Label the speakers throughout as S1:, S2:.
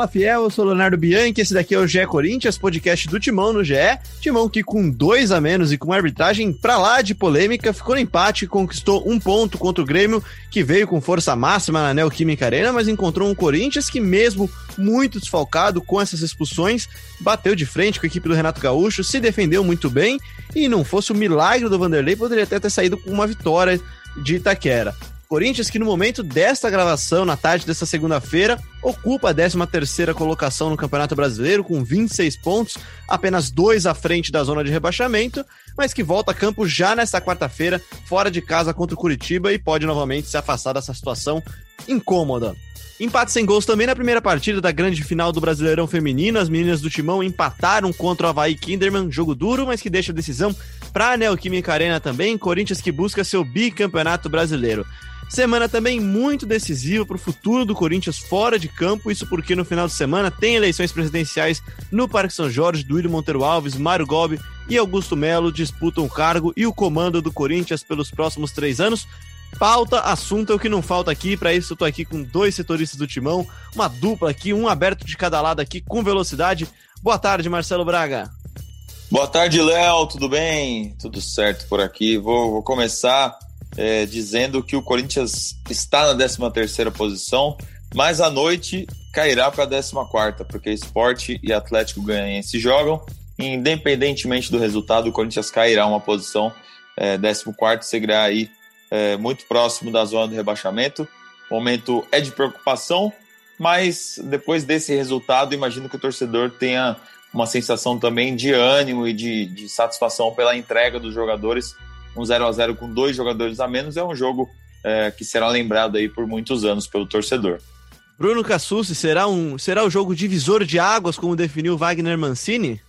S1: Fala Fiel, eu sou Leonardo Bianchi, esse daqui é o GE Corinthians, podcast do Timão no GE. Timão que com dois a menos e com arbitragem pra lá de polêmica, ficou no empate e conquistou um ponto contra o Grêmio, que veio com força máxima na Neoquímica Arena, mas encontrou um Corinthians que mesmo muito desfalcado com essas expulsões, bateu de frente com a equipe do Renato Gaúcho, se defendeu muito bem e não fosse o milagre do Vanderlei, poderia até ter saído com uma vitória de Itaquera. Corinthians, que no momento desta gravação, na tarde desta segunda-feira, ocupa a 13ª colocação no Campeonato Brasileiro com 26 pontos, apenas dois à frente da zona de rebaixamento, mas que volta a campo já nesta quarta-feira, fora de casa contra o Curitiba e pode novamente se afastar dessa situação incômoda. Empate sem gols também na primeira partida da grande final do Brasileirão Feminino. As meninas do Timão empataram contra o Havaí Kinderman, jogo duro, mas que deixa a decisão para a Neoquímica Arena também. Corinthians que busca seu bicampeonato brasileiro. Semana também muito decisiva para o futuro do Corinthians fora de campo, isso porque no final de semana tem eleições presidenciais no Parque São Jorge, Duílio Monteiro Alves, Mário Gobi e Augusto Melo disputam o cargo e o comando do Corinthians pelos próximos três anos. Pauta, assunto é o que não falta aqui. Para isso, eu aqui com dois setoristas do timão, uma dupla aqui, um aberto de cada lado aqui com velocidade. Boa tarde, Marcelo Braga.
S2: Boa tarde, Léo. Tudo bem? Tudo certo por aqui. Vou, vou começar é, dizendo que o Corinthians está na 13ª posição, mas à noite cairá para a 14ª, porque Esporte e Atlético Goianiense jogam. Independentemente do resultado, o Corinthians cairá uma posição, é, 14º, seguirá aí é, muito próximo da zona do rebaixamento. O momento é de preocupação, mas depois desse resultado, imagino que o torcedor tenha uma sensação também de ânimo e de, de satisfação pela entrega dos jogadores um 0 a 0 com dois jogadores a menos é um jogo é, que será lembrado aí por muitos anos pelo torcedor.
S1: Bruno Cassucci, será, um, será o jogo divisor de águas, como definiu Wagner Mancini?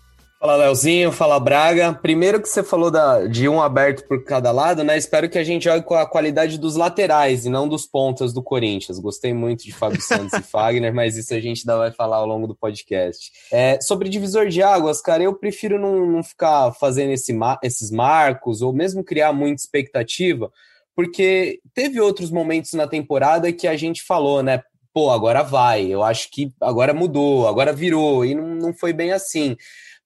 S3: Fala, Leozinho. Fala, Braga. Primeiro que você falou da, de um aberto por cada lado, né? Espero que a gente jogue com a qualidade dos laterais e não dos pontas do Corinthians. Gostei muito de Fábio Santos e Fagner, mas isso a gente ainda vai falar ao longo do podcast. É, sobre divisor de águas, cara, eu prefiro não, não ficar fazendo esse, esses marcos ou mesmo criar muita expectativa, porque teve outros momentos na temporada que a gente falou, né? Pô, agora vai. Eu acho que agora mudou, agora virou, e não, não foi bem assim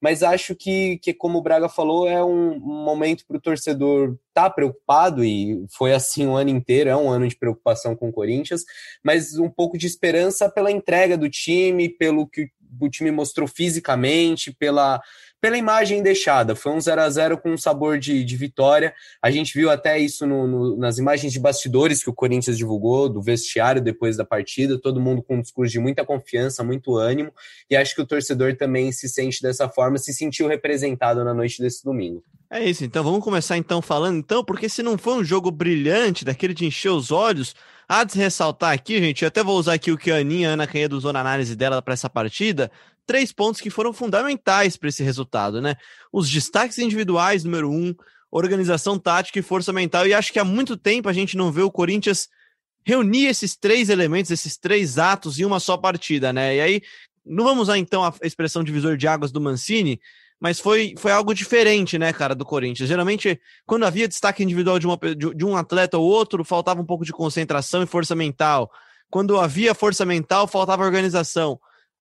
S3: mas acho que, que como o Braga falou, é um, momento para o torcedor estar tá preocupado, e foi assim o ano inteiro, é um ano de preocupação com o Corinthians, mas um pouco de esperança pela entrega do time, pelo que o time mostrou fisicamente, pela pela imagem deixada. Foi um 0 a 0 com um sabor de, de vitória. A gente viu até isso no, no, nas imagens de bastidores que o Corinthians divulgou, do vestiário depois da partida, todo mundo com um discurso de muita confiança, muito ânimo, e acho que o torcedor também se sente dessa forma, se sentiu representado na noite desse domingo.
S1: É isso, então vamos começar então falando então, porque se não foi um jogo brilhante, daquele de encher os olhos, há de ressaltar aqui, gente, eu até vou usar aqui o que a Aninha Ana Canhedo usou na análise dela para essa partida, três pontos que foram fundamentais para esse resultado, né? Os destaques individuais, número um, organização tática e força mental. E acho que há muito tempo a gente não vê o Corinthians reunir esses três elementos, esses três atos em uma só partida, né? E aí, não vamos usar então a expressão divisor de águas do Mancini, mas foi, foi algo diferente, né, cara, do Corinthians. Geralmente, quando havia destaque individual de, uma, de, de um atleta ou outro, faltava um pouco de concentração e força mental. Quando havia força mental, faltava organização.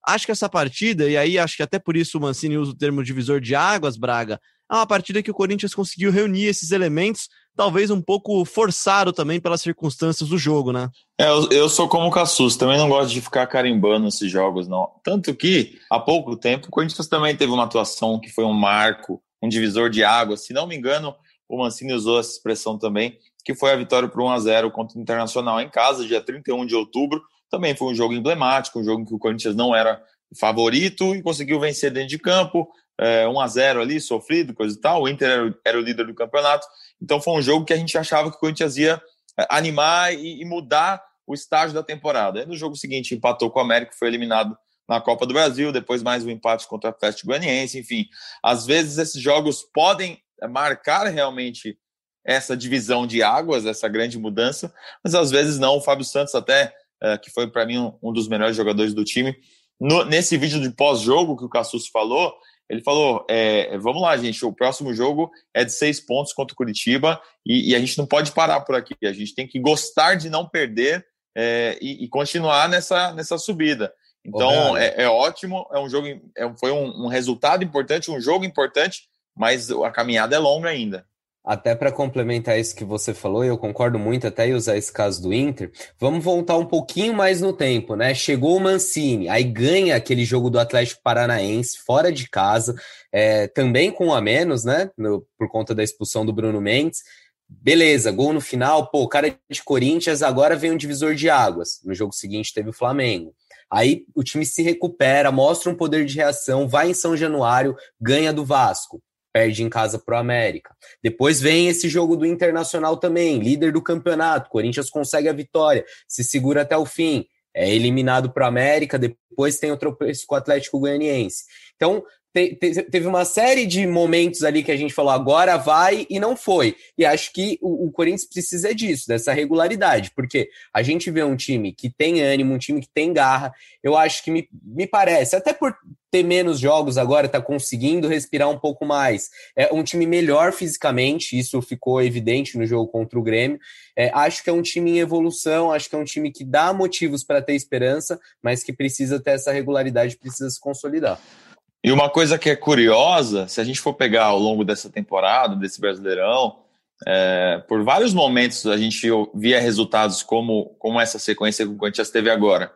S1: Acho que essa partida, e aí acho que até por isso o Mancini usa o termo divisor de águas, Braga, é uma partida que o Corinthians conseguiu reunir esses elementos, talvez um pouco forçado também pelas circunstâncias do jogo, né?
S2: É, eu, eu sou como o Cassus, também não gosto de ficar carimbando esses jogos, não. Tanto que, há pouco tempo, o Corinthians também teve uma atuação que foi um marco, um divisor de águas. Se não me engano, o Mancini usou essa expressão também, que foi a vitória por 1 a 0 contra o Internacional em casa, dia 31 de outubro, também foi um jogo emblemático, um jogo em que o Corinthians não era favorito e conseguiu vencer dentro de campo, é, 1 a 0 ali, sofrido, coisa e tal. O Inter era, era, o líder do campeonato. Então foi um jogo que a gente achava que o Corinthians ia é, animar e, e mudar o estágio da temporada. No jogo seguinte empatou com o América, foi eliminado na Copa do Brasil, depois mais um empate contra o Atlético Goianiense, enfim. Às vezes esses jogos podem marcar realmente essa divisão de águas, essa grande mudança, mas às vezes não. O Fábio Santos até é, que foi para mim um, um, dos melhores jogadores do time. No, nesse vídeo de pós-jogo que o Cassus falou, ele falou: é, vamos lá, gente, o próximo jogo é de seis pontos contra o Curitiba e, e, a gente não pode parar por aqui. A gente tem que gostar de não perder é, e, e, continuar nessa, nessa subida. Então é, é, ótimo, é um jogo, é, foi um, um resultado importante, um jogo importante, mas a caminhada é longa ainda.
S3: Até para complementar isso que você falou, eu concordo muito até usar esse caso do Inter. Vamos voltar um pouquinho mais no tempo, né? Chegou o Mancini, aí ganha aquele jogo do Atlético Paranaense fora de casa, é, também com um a menos, né? No, por conta da expulsão do Bruno Mendes. Beleza, gol no final, pô, cara de Corinthians, agora vem um divisor de águas. No jogo seguinte teve o Flamengo. Aí o time se recupera, mostra um poder de reação, vai em São Januário, ganha do Vasco perde em casa para o América. Depois vem esse jogo do Internacional também, líder do campeonato. Corinthians consegue a vitória, se segura até o fim, é eliminado para o América. Depois tem o tropeço com o Atlético Goianiense. Então, te, te, teve uma série de momentos ali que a gente falou agora vai e não foi. E acho que o, o, Corinthians precisa disso, dessa regularidade, porque a gente vê um time que tem ânimo, um time que tem garra. Eu acho que me, me parece, até por ter menos jogos agora, tá conseguindo respirar um pouco mais. É um time melhor fisicamente, isso ficou evidente no jogo contra o Grêmio. É, acho que é um time em evolução, acho que é um time que dá motivos para ter esperança, mas que precisa ter essa regularidade, precisa se consolidar.
S2: E uma coisa que é curiosa, se a gente for pegar ao longo dessa temporada, desse Brasileirão, é, por vários momentos a gente via resultados como, como essa sequência que o Corinthians teve agora.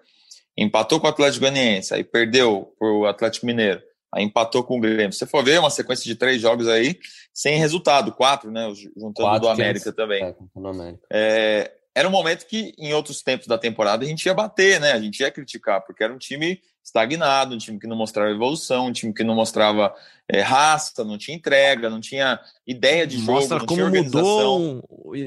S2: Empatou com o Atlético Goianiense, aí perdeu para o Atlético Mineiro, aí empatou com o Grêmio. Se você for ver, uma sequência de três jogos aí, sem resultado, quatro, né? Juntando quatro, do América também. É, América. É, era um momento que, em outros tempos da temporada, a gente ia bater, né? A gente ia criticar, porque era um time estagnado, um time que não mostrava evolução, um time que não mostrava é, raça, não tinha entrega, não tinha ideia de jogo, Mostra
S1: como mudou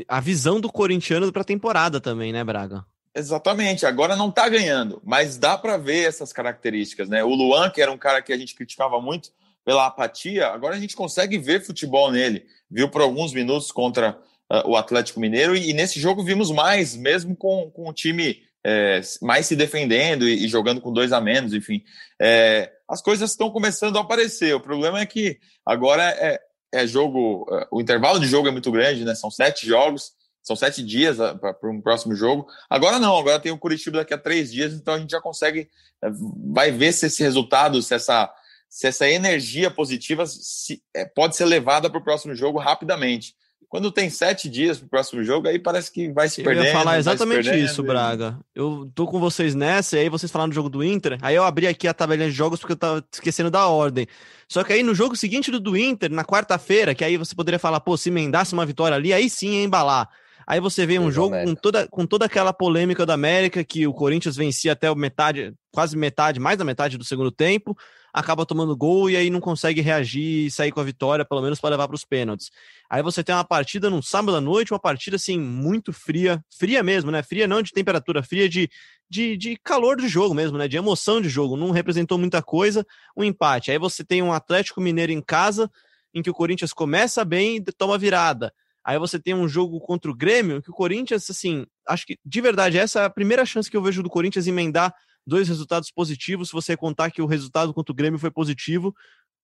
S1: a visão do corintiano para a temporada também, né, Braga?
S2: Exatamente. Agora não está ganhando, mas dá para ver essas características, né? O Luan, que era um cara que a gente criticava muito pela apatia, agora a gente consegue ver futebol nele. Viu por alguns minutos contra uh, o Atlético Mineiro e, nesse jogo vimos mais, mesmo com, com o time é, mais se defendendo e, e, jogando com dois a menos, enfim. É, as coisas estão começando a aparecer. O problema é que agora é, é jogo, é, o intervalo de jogo é muito grande, né? São sete jogos, são sete dias ah, para um próximo jogo. Agora não, agora tem o Curitiba daqui a três dias, então a gente já consegue, é, vai ver se esse resultado, se essa, se essa energia positiva se, é, pode ser levada para o próximo jogo rapidamente. Quando tem sete dias para o próximo jogo, aí parece que vai se perdendo.
S1: Eu ia falar exatamente isso, Braga. Eu tô com vocês nessa, e aí vocês falaram do jogo do Inter, aí eu abri aqui a tabelinha de jogos porque eu tava esquecendo da ordem. Só que aí no jogo seguinte do, do Inter, na quarta-feira, que aí você poderia falar, pô, se emendasse uma vitória ali, aí sim ia embalar. Aí você vê um jogo com toda, com toda aquela polêmica da América, que o Corinthians vencia até metade, quase metade, mais da metade do segundo tempo acaba tomando gol e aí não consegue reagir e sair com a vitória, pelo menos para levar para os pênaltis. Aí você tem uma partida num sábado à noite, uma partida assim muito fria, fria mesmo, né? Fria não de temperatura, fria de, de, de calor do jogo mesmo, né? De emoção de jogo. Não representou muita coisa, um empate. Aí você tem um Atlético Mineiro em casa, em que o Corinthians começa bem e toma virada. Aí você tem um jogo contra o Grêmio, que o Corinthians, assim, acho que de verdade, essa é a primeira chance que eu vejo do Corinthians emendar dois resultados positivos, se você contar que o resultado contra o Grêmio foi positivo,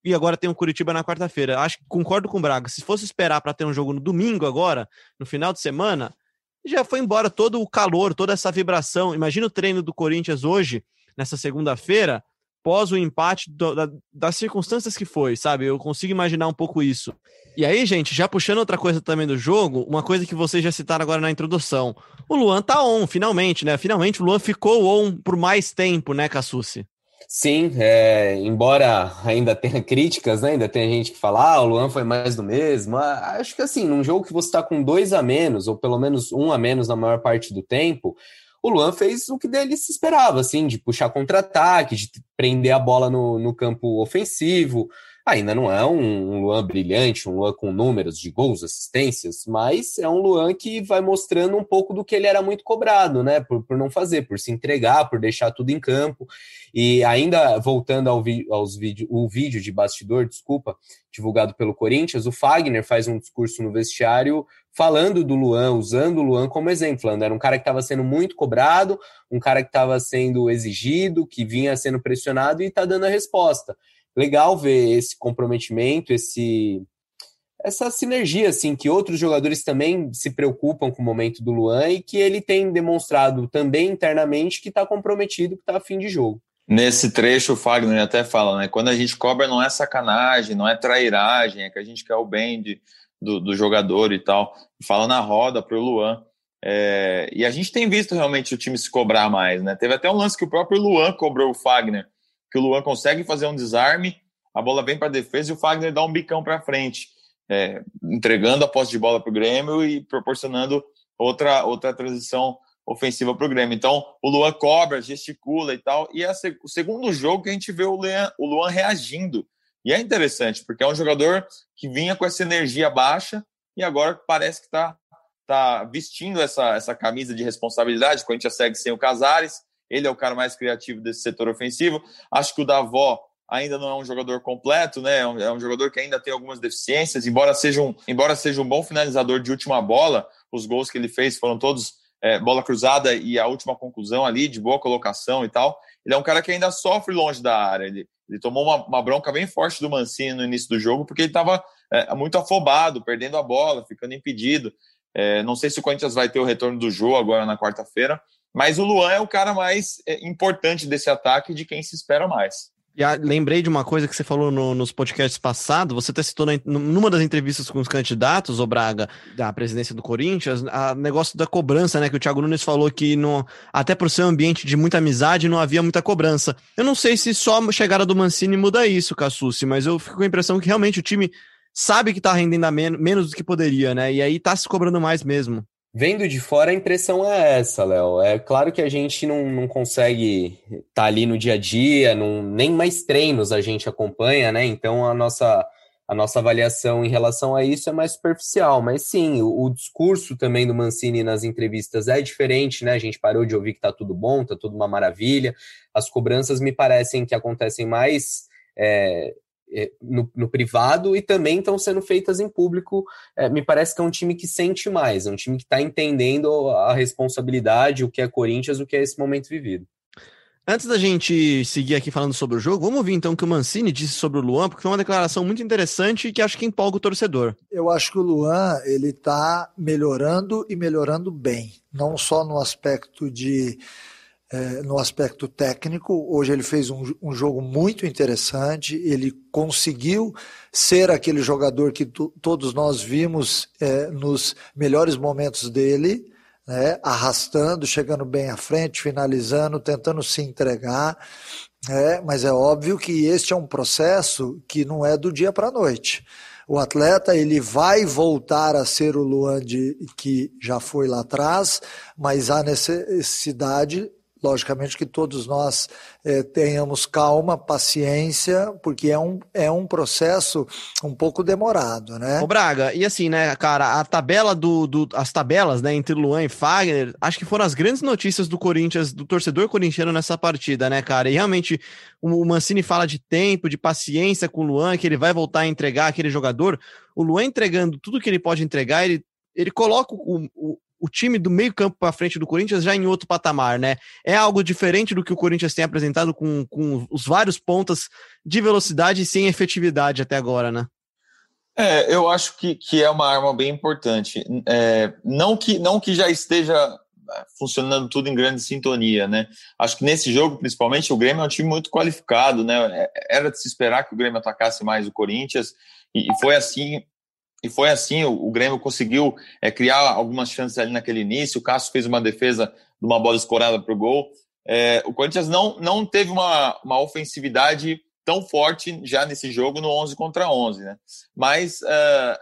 S1: e agora tem o um Curitiba na quarta-feira. Acho que concordo com o Braga. Se fosse esperar para ter um jogo no domingo agora, no final de semana, já foi embora todo o calor, toda essa vibração. Imagina o treino do Corinthians hoje, nessa segunda-feira, pós o empate do, da, das circunstâncias que foi, sabe? Eu consigo imaginar um pouco isso. E aí, gente, já puxando outra coisa também do jogo, uma coisa que vocês já citaram agora na introdução. O Luan tá on, finalmente, né? Finalmente o Luan ficou on por mais tempo, né, Cassucci?
S3: Sim, é, embora ainda tenha críticas, né? Ainda tem gente que fala, ah, o Luan foi mais do mesmo. Ah, acho que assim, num jogo que você está com dois a menos, ou pelo menos um a menos na maior parte do tempo, o Luan fez o que dele se esperava, assim, de puxar contra-ataque, de prender a bola no, no campo ofensivo, Ainda não é um, um Luan brilhante, um Luan com números de gols, assistências, mas é um Luan que vai mostrando um pouco do que ele era muito cobrado, né? Por, por não fazer, por se entregar, por deixar tudo em campo. E ainda voltando ao aos vídeo, o vídeo de bastidor, desculpa, divulgado pelo Corinthians, o Fagner faz um discurso no vestiário falando do Luan, usando o Luan como exemplo, era um cara que estava sendo muito cobrado, um cara que estava sendo exigido, que vinha sendo pressionado e está dando a resposta legal ver esse comprometimento, esse essa sinergia assim que outros jogadores também se preocupam com o momento do Luan e que ele tem demonstrado também internamente que está comprometido, que está a fim de jogo.
S2: Nesse trecho, o Fagner até fala, né? Quando a gente cobra não é sacanagem, não é trairagem, é que a gente quer o bem de, do, do jogador e tal. Fala na roda para o Luan. É, e a gente tem visto realmente o time se cobrar mais, né? Teve até um lance que o próprio Luan cobrou o Fagner, que o Luan consegue fazer um desarme, a bola vem para a defesa e o Fagner dá um bicão para frente, é, entregando a posse de bola para o Grêmio e proporcionando outra, outra transição ofensiva para o Grêmio. Então, o Luan cobra, gesticula e tal. E é o segundo jogo que a gente vê o Luan, o Luan reagindo. E é interessante, porque é um jogador que vinha com essa energia baixa e agora parece que está tá vestindo essa, essa camisa de responsabilidade. O Corinthians segue sem o Casares, ele é o cara mais criativo desse setor ofensivo. Acho que o Davó ainda não é um jogador completo, né? É um, é um, jogador que ainda tem algumas deficiências, embora seja, um, embora seja um bom finalizador de última bola, os gols que ele fez foram todos é, bola cruzada e a última conclusão ali, de boa colocação e tal. Ele é um cara que ainda sofre longe da área. Ele, ele tomou uma, uma bronca bem forte do Mancini no início do jogo, porque ele estava é, muito afobado, perdendo a bola, ficando impedido. É, não sei se o Corinthians vai ter o retorno do jogo agora na quarta-feira, mas o Luan é o cara mais é, importante desse ataque de quem se espera mais.
S1: E lembrei de uma coisa que você falou no, nos podcasts passados, você até citou na, numa das entrevistas com os candidatos, o Braga, da presidência do Corinthians, o negócio da cobrança, né? Que o Thiago Nunes falou que no, até por ser um ambiente de muita amizade não havia muita cobrança. Eu não sei se só a chegada do Mancini muda isso, Cassucci, mas eu fico com a impressão que realmente o time sabe que tá rendendo men menos do que poderia, né? E aí tá se cobrando mais mesmo.
S3: Vendo de fora, a impressão é essa, Léo. É claro que a gente não, não consegue estar tá ali no dia a dia, não, nem mais treinos a gente acompanha, né? Então a nossa, a nossa avaliação em relação a isso é mais superficial. Mas sim, o, o discurso também do Mancini nas entrevistas é diferente, né? A gente parou de ouvir que tá tudo bom, tá tudo uma maravilha. As cobranças me parecem que acontecem mais. É, no, no, privado e também estão sendo feitas em público. É, me parece que é um time que sente mais, é um time que está entendendo a responsabilidade, o que é Corinthians, o que é esse momento vivido.
S1: Antes da gente seguir aqui falando sobre o jogo, vamos ouvir então o que o Mancini disse sobre o Luan, porque foi uma declaração muito interessante e que acho que empolga o torcedor.
S4: Eu acho que o Luan ele está melhorando e melhorando bem, não só no aspecto de é, no aspecto técnico. Hoje ele fez um, um, jogo muito interessante, ele conseguiu ser aquele jogador que todos nós vimos é, nos melhores momentos dele, né, arrastando, chegando bem à frente, finalizando, tentando se entregar. É, mas é óbvio que este é um processo que não é do dia para a noite. O atleta ele vai voltar a ser o Luan de, que já foi lá atrás, mas há necessidade logicamente que todos nós é, tenhamos calma, paciência, porque é um, é um processo um pouco demorado, né?
S1: O Braga, e assim, né, cara, a tabela do, do as tabelas, né, entre Luan e Fagner, acho que foram as grandes notícias do Corinthians, do torcedor corintiano nessa partida, né, cara? E realmente o Mancini fala de tempo, de paciência com o Luan, que ele vai voltar a entregar aquele jogador. O Luan entregando tudo que ele pode entregar, ele ele coloca o, o, o time do meio campo para frente do Corinthians já em outro patamar, né? É algo diferente do que o Corinthians tem apresentado com, com os vários pontas de velocidade e sem efetividade até agora, né?
S2: É, eu acho que, que é uma arma bem importante. É, não, que, não que já esteja é, funcionando tudo em grande sintonia, né? Acho que nesse jogo, principalmente, o Grêmio é um time muito qualificado, né? É, era de se esperar que o Grêmio atacasse mais o Corinthians, e, e foi assim e foi assim, o, o Grêmio conseguiu é, criar algumas chances ali naquele início. O Cássio fez uma defesa de uma bola escorada para o gol. É, o Corinthians não, não teve uma, uma ofensividade tão forte já nesse jogo no 11 contra 11, né? Mas uh,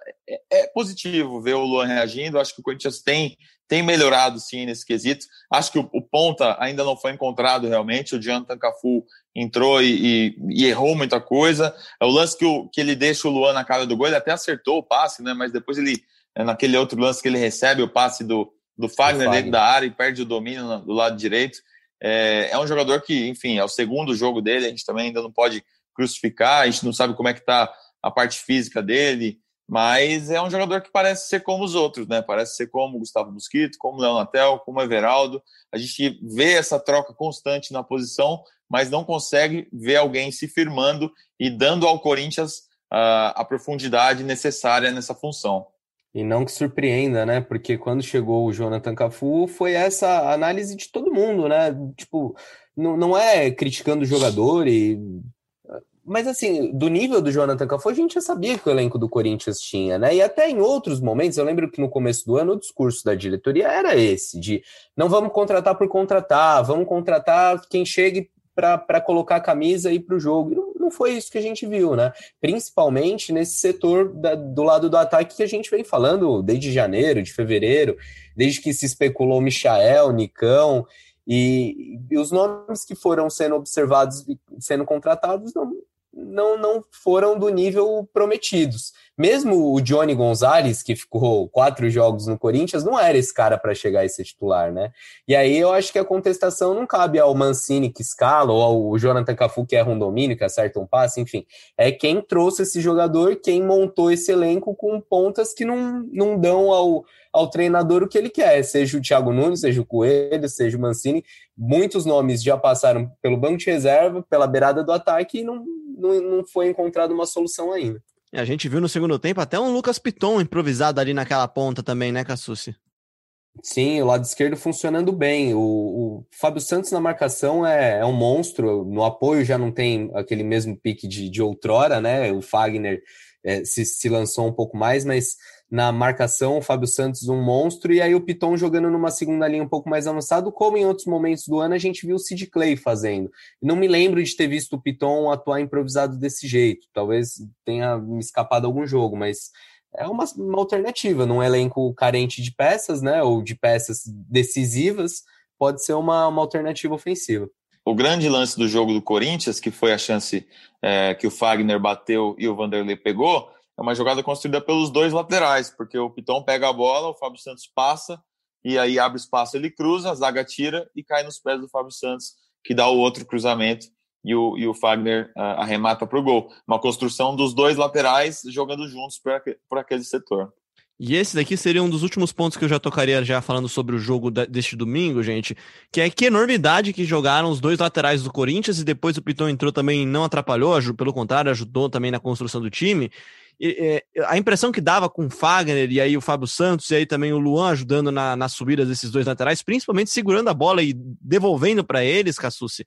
S2: é, positivo ver o Luan reagindo. Acho que o Corinthians tem tem melhorado sim nesse quesito. Acho que o, o ponta ainda não foi encontrado realmente. O Jonathan Cafu entrou e, e, e, errou muita coisa. É o lance que, o, que ele deixa o Luan na cara do gol, ele até acertou o passe, né? Mas depois ele, é, naquele outro lance que ele recebe o passe do, do Fagner, dentro da área e perde o domínio do lado direito. É, é um jogador que, enfim, é o segundo jogo dele, a gente também ainda não pode crucificar, a gente não sabe como é que tá a parte física dele. Mas é um jogador que parece ser como os outros, né? Parece ser como o Gustavo Mosquito, como o Léo Natel, como o Everaldo. A gente vê essa troca constante na posição, mas não consegue ver alguém se firmando e dando ao Corinthians uh, a profundidade necessária nessa função.
S3: E não que surpreenda, né? Porque quando chegou o Jonathan Cafu, foi essa análise de todo mundo, né? Tipo, não, não é criticando o jogador e mas assim, do nível do Jonathan Cafu, a gente já sabia que o elenco do Corinthians tinha, né? E até em outros momentos, eu lembro que no começo do ano o discurso da diretoria era esse, de não vamos contratar por contratar, vamos contratar quem chegue para colocar a camisa e ir para o jogo. Não, não, foi isso que a gente viu, né? Principalmente nesse setor da, do lado do ataque que a gente vem falando desde janeiro, de fevereiro, desde que se especulou Michael, Nicão, e, e os nomes que foram sendo observados, sendo contratados, não, não, não foram do nível prometidos. Mesmo o Johnny Gonzalez, que ficou quatro jogos no Corinthians, não era esse cara para chegar a ser titular, né? E aí eu acho que a contestação não cabe ao Mancini que escala, ou ao Jonathan Cafu que erra um domínio, que acerta um passe, enfim. É quem trouxe esse jogador, quem montou esse elenco com pontas que não, não dão ao, ao treinador o que ele quer, seja o Thiago Nunes, seja o Coelho, seja o Mancini. Muitos nomes já passaram pelo banco de reserva, pela beirada do ataque e não não, não foi encontrada uma solução ainda.
S1: A gente viu no segundo tempo até um Lucas Piton improvisado ali naquela ponta também, né, Cassucci?
S3: Sim, o lado esquerdo funcionando bem. O, o Fábio Santos na marcação é, é, um monstro. No apoio já não tem aquele mesmo pique de, de outrora, né? O Fagner é, se, se lançou um pouco mais, mas na marcação, o Fábio Santos um monstro, e aí o Piton jogando numa segunda linha um pouco mais avançado, como em outros momentos do ano a gente viu o Sid Clay fazendo. Não me lembro de ter visto o Piton atuar improvisado desse jeito, talvez tenha me escapado algum jogo, mas é uma, uma alternativa num elenco carente de peças, né, ou de peças decisivas, pode ser uma, uma alternativa ofensiva.
S2: O grande lance do jogo do Corinthians, que foi a chance é, que o Fagner bateu e o Vanderlei pegou, é uma jogada construída pelos dois laterais, porque o Piton pega a bola, o Fábio Santos passa, e aí abre espaço, ele cruza, a zaga tira e cai nos pés do Fábio Santos, que dá o outro cruzamento e o, e o Fagner uh, arremata para o gol. Uma construção dos dois laterais jogando juntos por aquele setor.
S1: E esse daqui seria um dos últimos pontos que eu já tocaria já falando sobre o jogo deste domingo, gente, que é que enormidade que jogaram os dois laterais do Corinthians e depois o Piton entrou também não atrapalhou, pelo contrário, ajudou também na construção do time a impressão que dava com o Fagner e aí o Fábio Santos e aí também o Luan ajudando na, nas subidas desses dois laterais, principalmente segurando a bola e devolvendo para eles, Cassucci,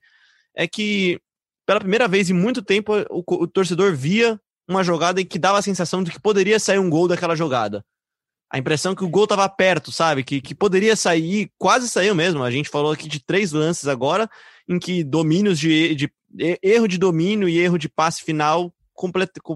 S1: é que pela primeira vez em muito tempo o, o, torcedor via uma jogada em que dava a sensação de que poderia sair um gol daquela jogada. A impressão que o gol estava perto, sabe? Que, que poderia sair, quase saiu mesmo. A gente falou aqui de três lances agora, em que domínios de, de erro de domínio e erro de passe final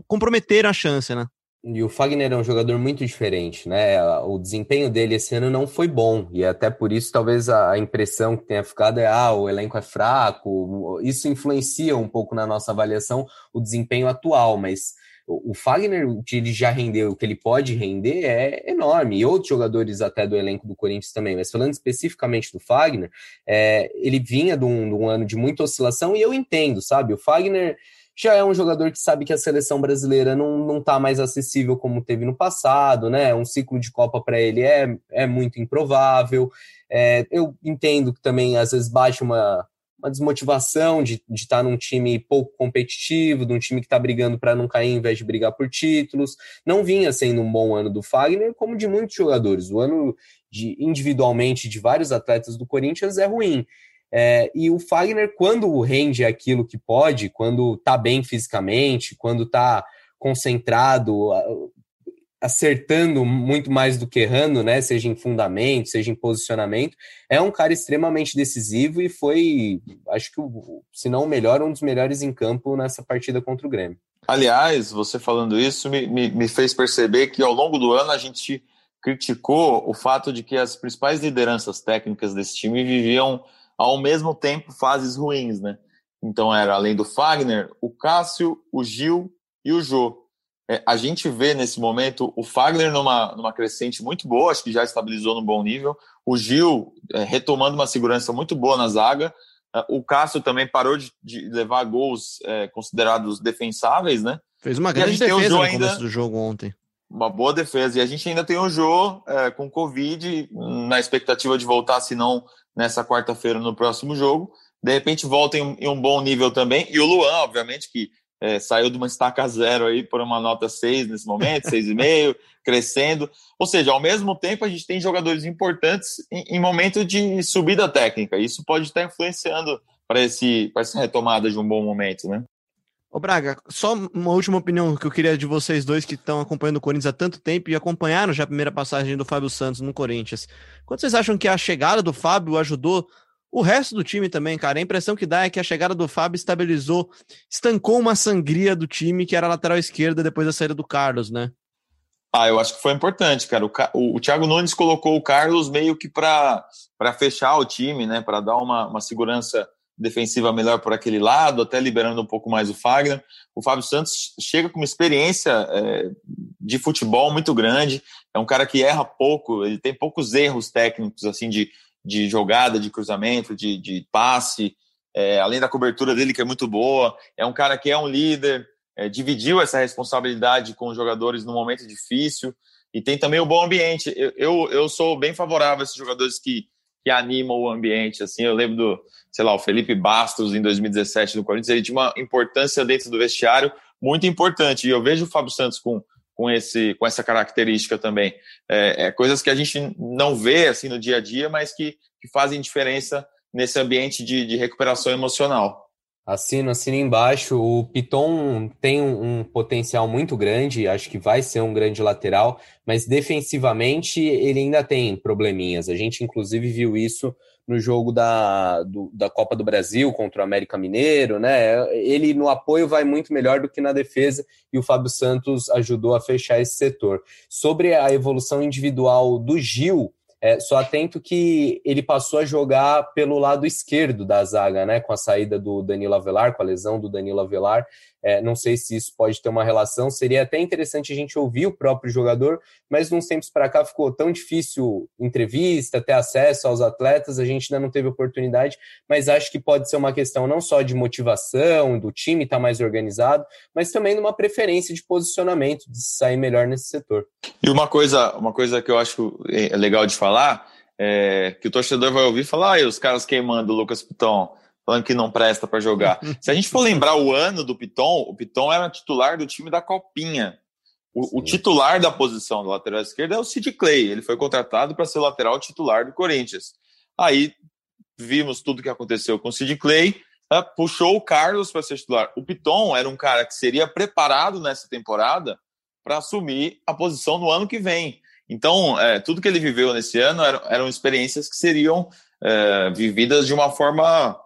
S1: comprometeram a chance, né?
S3: E o Fagner é um jogador muito diferente, né? O desempenho dele esse ano não foi bom, e até por isso talvez a impressão que tenha ficado é: ah, o elenco é fraco. Isso influencia um pouco na nossa avaliação o desempenho atual, mas o Fagner, o que ele já rendeu, o que ele pode render é enorme, e outros jogadores até do elenco do Corinthians também, mas falando especificamente do Fagner, é, ele vinha de um, de um ano de muita oscilação, e eu entendo, sabe? O Fagner já é um jogador que sabe que a seleção brasileira não, não tá mais acessível como teve no passado, né? Um ciclo de Copa para ele é, é muito improvável. É, eu entendo que também às vezes baixa uma, uma desmotivação de, estar tá num time pouco competitivo, de um time que está brigando para não cair em vez de brigar por títulos. Não vinha sendo um bom ano do Fagner, como de muitos jogadores. O ano de individualmente de vários atletas do Corinthians é ruim. É, e o Fagner, quando rende aquilo que pode, quando tá bem fisicamente, quando tá concentrado, acertando muito mais do que errando, né? Seja em fundamento, seja em posicionamento, é um cara extremamente decisivo e foi, acho que, se não o melhor, um dos melhores em campo nessa partida contra o Grêmio.
S2: Aliás, você falando isso me, me, me fez perceber que ao longo do ano a gente criticou o fato de que as principais lideranças técnicas desse time viviam ao mesmo tempo fases ruins, né? Então era além do Fagner, o Cássio, o Gil e o Jô. É, a gente vê nesse momento o Fagner numa, numa crescente muito boa, acho que já estabilizou no bom nível. O Gil é, retomando uma segurança muito boa na zaga. É, o Cássio também parou de, de levar gols é, considerados defensáveis, né?
S1: Fez uma grande defesa no ainda, começo do jogo ontem.
S2: Uma boa defesa. E a gente ainda tem o Jô é, com Covid, na expectativa de voltar, se não nessa quarta-feira no próximo jogo. De repente volta em, em, um bom nível também. E o Luan, obviamente, que é, saiu de uma estaca zero aí por uma nota 6 nesse momento, 6,5, crescendo. Ou seja, ao mesmo tempo a gente tem jogadores importantes em, em momento de subida técnica. Isso pode estar influenciando para essa retomada de um bom momento, né?
S1: Ô Braga, só uma última opinião que eu queria de vocês dois que estão acompanhando o Corinthians há tanto tempo e acompanharam já a primeira passagem do Fábio Santos no Corinthians. Quanto vocês acham que a chegada do Fábio ajudou o resto do time também, cara? A impressão que dá é que a chegada do Fábio estabilizou, estancou uma sangria do time que era lateral esquerda depois da saída do Carlos, né?
S2: Ah, eu acho que foi importante, cara. O, o, o Thiago Nunes colocou o Carlos meio que para fechar o time, né? Para dar uma, uma segurança defensiva melhor por aquele lado, até liberando um pouco mais o Fagner. O Fábio Santos chega com uma experiência é, de futebol muito grande, é um cara que erra pouco, ele tem poucos erros técnicos, assim, de, de jogada, de cruzamento, de, de passe, é, além da cobertura dele, que é muito boa. É um cara que é um líder, é, dividiu essa responsabilidade com os jogadores no momento difícil, e tem também o bom ambiente. Eu, eu, eu sou bem favorável a esses jogadores que que anima o ambiente. Assim, eu lembro do, sei lá, o Felipe Bastos em 2017 no Corinthians, ele tinha uma importância dentro do vestiário muito importante. E eu vejo o Fábio Santos com, com, esse, com essa característica também. É, é, coisas que a gente não vê assim no dia a dia, mas que, que fazem diferença nesse ambiente de, de recuperação emocional.
S3: Assino, assino embaixo. O Piton tem um, um, potencial muito grande, acho que vai ser um grande lateral, mas defensivamente ele ainda tem probleminhas. A gente, inclusive, viu isso no jogo da, do, da Copa do Brasil contra o América Mineiro, né? Ele no apoio vai muito melhor do que na defesa e o Fábio Santos ajudou a fechar esse setor. Sobre a evolução individual do Gil, é, só atento que ele passou a jogar pelo lado esquerdo da zaga, né? Com a saída do Danilo Avelar, com a lesão do Danilo Avelar. É, não sei se isso pode ter uma relação. Seria até interessante a gente ouvir o próprio jogador, mas uns tempos para cá ficou tão difícil entrevista, ter acesso aos atletas, a gente ainda não teve oportunidade, mas acho que pode ser uma questão não só de motivação, do time estar tá mais organizado, mas também de uma preferência de posicionamento, de sair melhor nesse setor.
S2: E uma coisa, uma coisa que eu acho é legal de falar é que o torcedor vai ouvir falar, ah, os caras queimando o Lucas Piton falando que não presta para jogar. Se a gente for lembrar o ano do Piton, o Piton era titular do time da Copinha. O, o titular da posição do lateral esquerdo é o Sid Clay. Ele foi contratado para ser lateral titular do Corinthians. Aí vimos tudo que aconteceu com o Sid Clay, né, puxou o Carlos para ser titular. O Piton era um cara que seria preparado nessa temporada para assumir a posição no ano que vem. Então, é, tudo que ele viveu nesse ano eram, eram experiências que seriam é, vividas de uma forma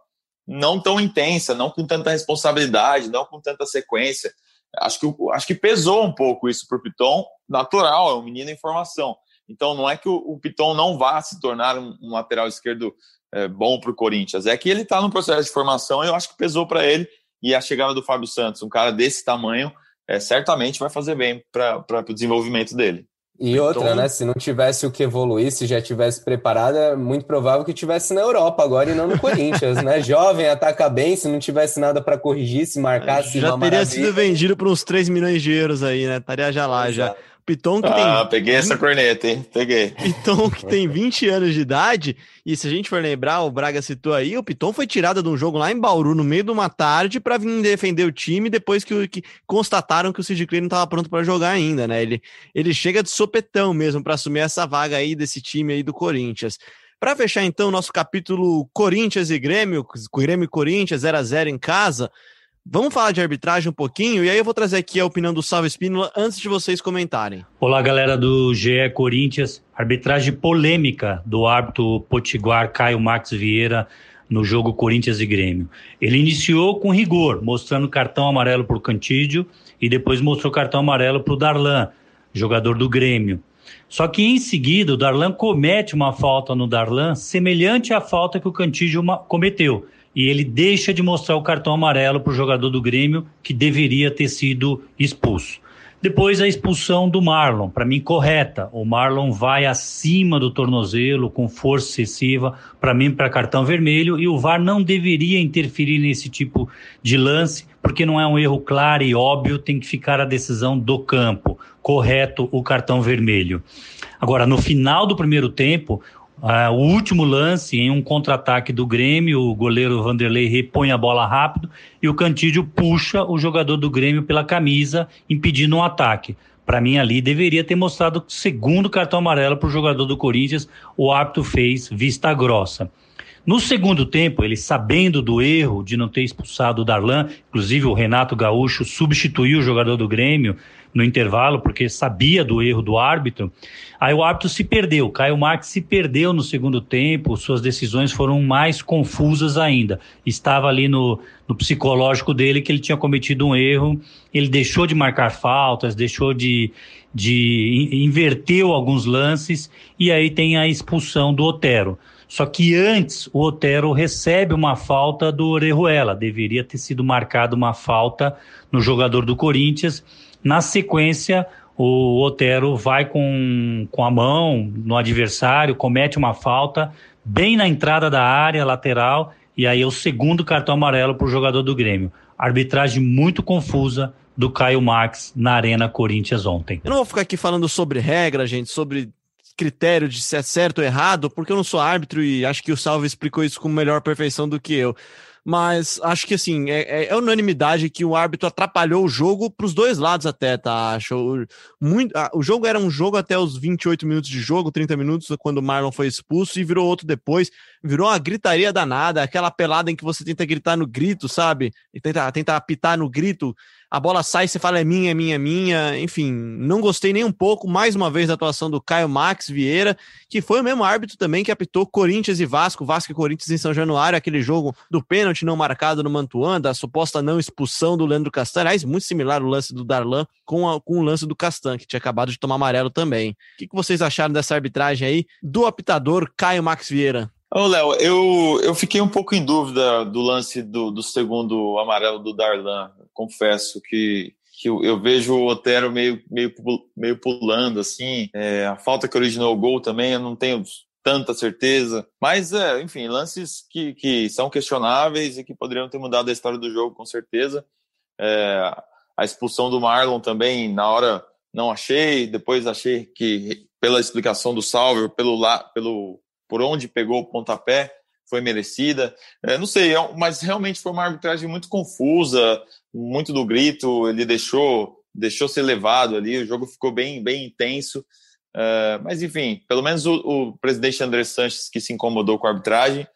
S2: não tão intensa, não com tanta responsabilidade, não com tanta sequência. Acho que, acho que pesou um pouco isso para o Piton, natural, é um menino em formação. Então não é que o, o Piton não vá se tornar um, um lateral esquerdo é, bom para o Corinthians, é que ele está no processo de formação e eu acho que pesou para ele. E a chegada do Fábio Santos, um cara desse tamanho, é, certamente vai fazer bem para o desenvolvimento dele.
S3: E outra, então... né? Se não tivesse o que evoluir, se já tivesse preparado, é muito provável que tivesse na Europa agora e não no Corinthians, né? Jovem, ataca bem, se não tivesse nada para corrigir, se marcasse.
S1: Já teria maravilha. sido vendido por uns 3 milhões de euros aí, né? Estaria já lá, Exato. já. Piton que
S2: ah,
S1: tem.
S2: Ah, peguei essa corneta, hein? Peguei.
S1: Piton que tem 20 anos de idade, e se a gente for lembrar, o Braga citou aí, o Piton foi tirado de um jogo lá em Bauru no meio de uma tarde para vir defender o time depois que, que constataram que o Sid Clay não estava pronto para jogar ainda, né? Ele, ele chega de sopetão mesmo para assumir essa vaga aí desse time aí do Corinthians. Para fechar então o nosso capítulo Corinthians e Grêmio, Grêmio e Corinthians 0 a 0 em casa, Vamos falar de arbitragem um pouquinho e aí eu vou trazer aqui a opinião do Salve Espínola antes de vocês comentarem.
S5: Olá, galera do GE Corinthians. Arbitragem polêmica do árbitro potiguar Caio Max Vieira no jogo Corinthians e Grêmio. Ele iniciou com rigor, mostrando cartão amarelo para o Cantídio e depois mostrou cartão amarelo para o Darlan, jogador do Grêmio. Só que em seguida o Darlan comete uma falta no Darlan semelhante à falta que o Cantídio cometeu e ele deixa de mostrar o cartão amarelo para o jogador do Grêmio que deveria ter sido expulso. Depois a expulsão do Marlon, para mim correta. O Marlon vai acima do tornozelo com força excessiva, para mim para cartão vermelho e o VAR não deveria interferir nesse tipo de lance, porque não é um erro claro e óbvio, tem que ficar a decisão do campo. Correto o cartão vermelho. Agora, no final do primeiro tempo, Uh, o último lance, em um contra-ataque do Grêmio, o goleiro Vanderlei repõe a bola rápido e o Cantídio puxa o jogador do Grêmio pela camisa, impedindo um ataque. Para mim, ali deveria ter mostrado o segundo cartão amarelo para o jogador do Corinthians. O árbitro fez vista grossa. No segundo tempo, ele sabendo do erro de não ter expulsado o Darlan, inclusive o Renato Gaúcho substituiu o jogador do Grêmio no intervalo, porque sabia do erro do árbitro. Aí o árbitro se perdeu, Caio Marques se perdeu no segundo tempo, suas decisões foram mais confusas ainda. Estava ali no, no psicológico dele que ele tinha cometido um erro, ele deixou de marcar faltas, deixou de, de inverteu alguns lances e aí tem a expulsão do Otero. Só que antes o Otero recebe uma falta do Orejuela, deveria ter sido marcada uma falta no jogador do Corinthians na sequência, o Otero vai com, com a mão no adversário, comete uma falta bem na entrada da área lateral, e aí é o segundo cartão amarelo para o jogador do Grêmio. Arbitragem muito confusa do Caio Max na Arena Corinthians ontem.
S1: Eu não vou ficar aqui falando sobre regra, gente, sobre critério de se é certo ou errado, porque eu não sou árbitro e acho que o Salve explicou isso com melhor perfeição do que eu mas acho que assim, é, é, unanimidade que o árbitro atrapalhou o jogo para os dois lados até, tá? Acho muito, o jogo era um jogo até os 28 minutos de jogo, 30 minutos quando o Marlon foi expulso e virou outro depois, virou uma gritaria danada, aquela pelada em que você tenta gritar no grito, sabe? E tenta, tenta apitar no grito, a bola sai, você fala é minha, é minha, é minha. Enfim, não gostei nem um pouco, mais uma vez, da atuação do Caio Max Vieira, que foi o mesmo árbitro também que apitou Corinthians e Vasco, Vasco e Corinthians em São Januário, aquele jogo do pênalti não marcado no Mantuan, da suposta não expulsão do Leandro Castan. Aliás, muito similar o lance do Darlan com, a, com o lance do Castan, que tinha acabado de tomar amarelo também. O que, que vocês acharam dessa arbitragem aí do apitador Caio Max Vieira?
S2: Ô, Léo, eu, eu fiquei um pouco em dúvida do lance do, do segundo amarelo do Darlan. Confesso que, que eu, eu vejo o Otero meio, meio, meio pulando, assim. É, a falta que originou o gol também, eu não tenho tanta certeza. Mas, é, enfim, lances que, que são questionáveis e que poderiam ter mudado a história do jogo, com certeza. É, a expulsão do Marlon também, na hora, não achei. Depois achei que, pela explicação do Salver, pelo, pelo por onde pegou o pontapé foi merecida. É, não sei, é mas realmente foi uma arbitragem muito confusa, muito do grito, ele deixou deixou ser levado ali, o jogo ficou bem, bem intenso. É, mas enfim, pelo menos o, o, presidente André Sanches, que se incomodou com a arbitragem,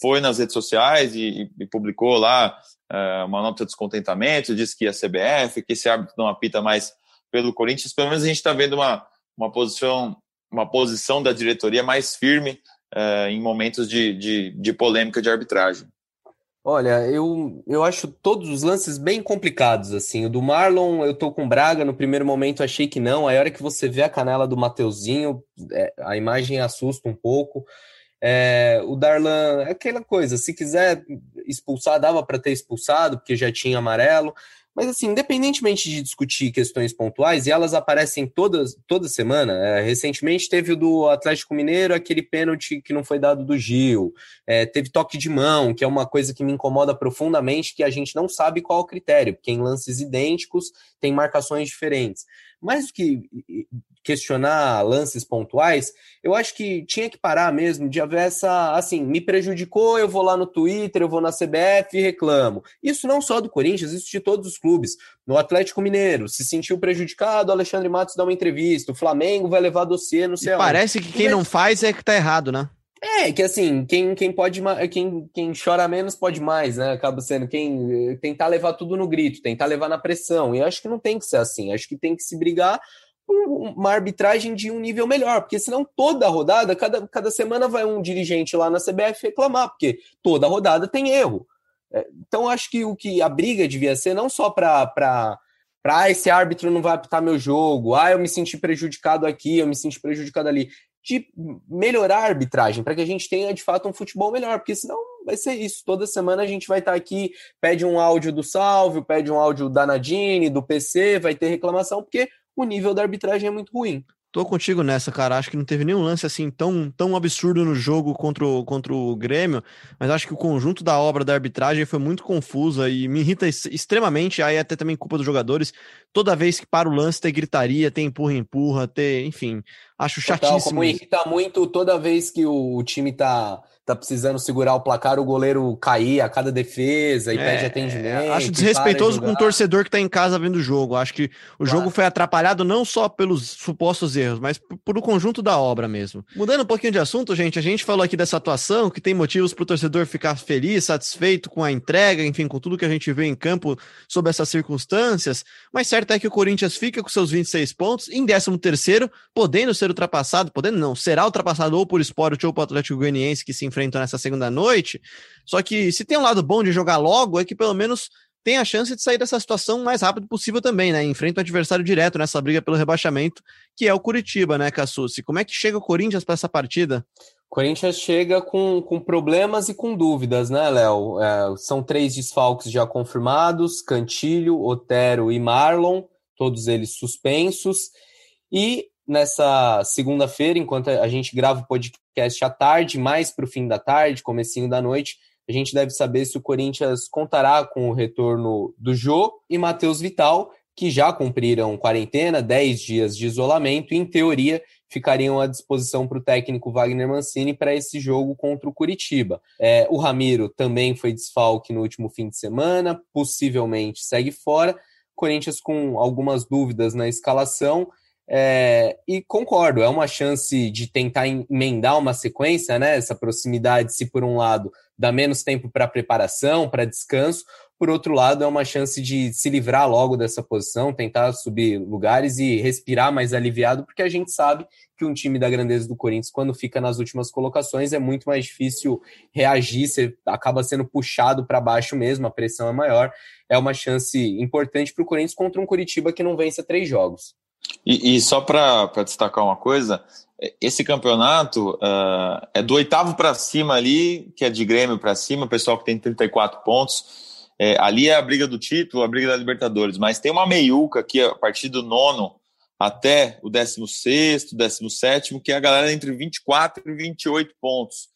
S2: foi nas redes sociais e, e publicou lá é, uma nota de descontentamento, disse que a CBF, que esse árbitro não apita mais pelo Corinthians. Pelo menos a gente está vendo uma, uma posição uma posição da diretoria mais firme é, em momentos de, de, de polêmica de arbitragem.
S3: Olha, eu, eu acho todos os lances bem complicados, assim. O do Marlon, eu tô com Braga, no primeiro momento achei que não. Aí a hora que você vê a canela do Mateuzinho, é, a imagem assusta um pouco. É, o Darlan, é aquela coisa, se quiser expulsar, dava para ter expulsado, porque já tinha amarelo. Mas, assim, independentemente de discutir questões pontuais, e elas aparecem todas, toda semana, é, recentemente teve o do Atlético Mineiro, aquele pênalti que não foi dado do Gil, é, teve toque de mão, que é uma coisa que me incomoda profundamente, que a gente não sabe qual é o critério, porque em lances idênticos tem marcações diferentes. Mais do que questionar lances pontuais, eu acho que tinha que parar mesmo de haver essa, assim, me prejudicou, eu vou lá no Twitter, eu vou na CBF e reclamo. Isso não só do Corinthians, isso de todos os clubes. No Atlético Mineiro, se sentiu prejudicado, o Alexandre Matos dá uma entrevista, o Flamengo vai levar dossiê no céu.
S1: Parece que quem não faz é que tá errado, né?
S3: É, que assim, quem, quem pode quem, quem chora menos pode mais, né? Acaba sendo quem tentar levar tudo no grito, tentar levar na pressão. E acho que não tem que ser assim. Acho que tem que se brigar uma arbitragem de um nível melhor, porque senão toda rodada, cada, cada semana vai um dirigente lá na CBF reclamar, porque toda rodada tem erro. É, então acho que o que a briga devia ser não só para para ah, esse árbitro não vai apitar meu jogo, ah, eu me senti prejudicado aqui, eu me senti prejudicado ali, de melhorar a arbitragem, para que a gente tenha de fato um futebol melhor, porque senão vai ser isso. Toda semana a gente vai estar tá aqui, pede um áudio do Salvio, pede um áudio da Nadine, do PC, vai ter reclamação, porque o nível da arbitragem é muito ruim.
S1: Tô contigo nessa, cara. Acho que não teve nenhum lance assim tão, tão absurdo no jogo contra o, contra o Grêmio, mas acho que o conjunto da obra da arbitragem foi muito confusa e me irrita extremamente. Aí até também culpa dos jogadores. Toda vez que para o lance tem gritaria, tem empurra, empurra, tem, enfim, acho chatíssimo. Total,
S3: como irrita muito toda vez que o time tá tá precisando segurar o placar, o goleiro cair a cada defesa e é, pede atendimento.
S1: Acho desrespeitoso com o torcedor que tá em casa vendo o jogo. Acho que o claro. jogo foi atrapalhado não só pelos supostos erros, mas por, por o conjunto da obra mesmo. Mudando um pouquinho de assunto, gente, a gente falou aqui dessa atuação, que tem motivos para o torcedor ficar feliz, satisfeito com a entrega, enfim, com tudo que a gente vê em campo sob essas circunstâncias, mas certo é que o Corinthians fica com seus 26 pontos, em 13 terceiro, podendo ser ultrapassado, podendo não, será ultrapassado ou por Sport ou por Atlético Goianiense que se enfrentam nessa segunda noite. Só que se tem um lado bom de jogar logo, é que pelo menos tem a chance de sair dessa situação o mais rápido possível também, né? Enfrenta o adversário direto nessa briga pelo rebaixamento, que é o Curitiba, né, Cassucci? Como é que chega o Corinthians para essa partida?
S3: O Corinthians chega com, com problemas e com dúvidas, né, Léo? É, são três desfalques já confirmados: Cantilho, Otero e Marlon, todos eles suspensos. E nessa segunda-feira, enquanto a gente grava o podcast à tarde, mais para o fim da tarde, comecinho da noite, a gente deve saber se o Corinthians contará com o retorno do Jô e Matheus Vital, que já cumpriram quarentena, 10 dias de isolamento, e em teoria ficariam à disposição para o técnico Wagner Mancini para esse jogo contra o Curitiba. É, o Ramiro também foi desfalque no último fim de semana, possivelmente segue fora. Corinthians com algumas dúvidas na escalação é, e concordo, é uma chance de tentar emendar uma sequência, né? Essa proximidade, se por um lado dá menos tempo para preparação, para descanso, por outro lado, é uma chance de se livrar logo dessa posição, tentar subir lugares e respirar mais aliviado, porque a gente sabe que um time da grandeza do Corinthians, quando fica nas últimas colocações, é muito mais difícil reagir, você acaba sendo puxado para baixo mesmo, a pressão é maior. É uma chance importante para o Corinthians contra um Curitiba que não vence três jogos.
S2: E, e só para destacar uma coisa, esse campeonato uh, é do oitavo para cima ali, que é de Grêmio para cima, o pessoal que tem 34 pontos. É, ali é a briga do título, a briga da Libertadores, mas tem uma meiuca aqui a partir do nono até o décimo sexto, décimo sétimo, que é a galera entre 24 e 28 pontos,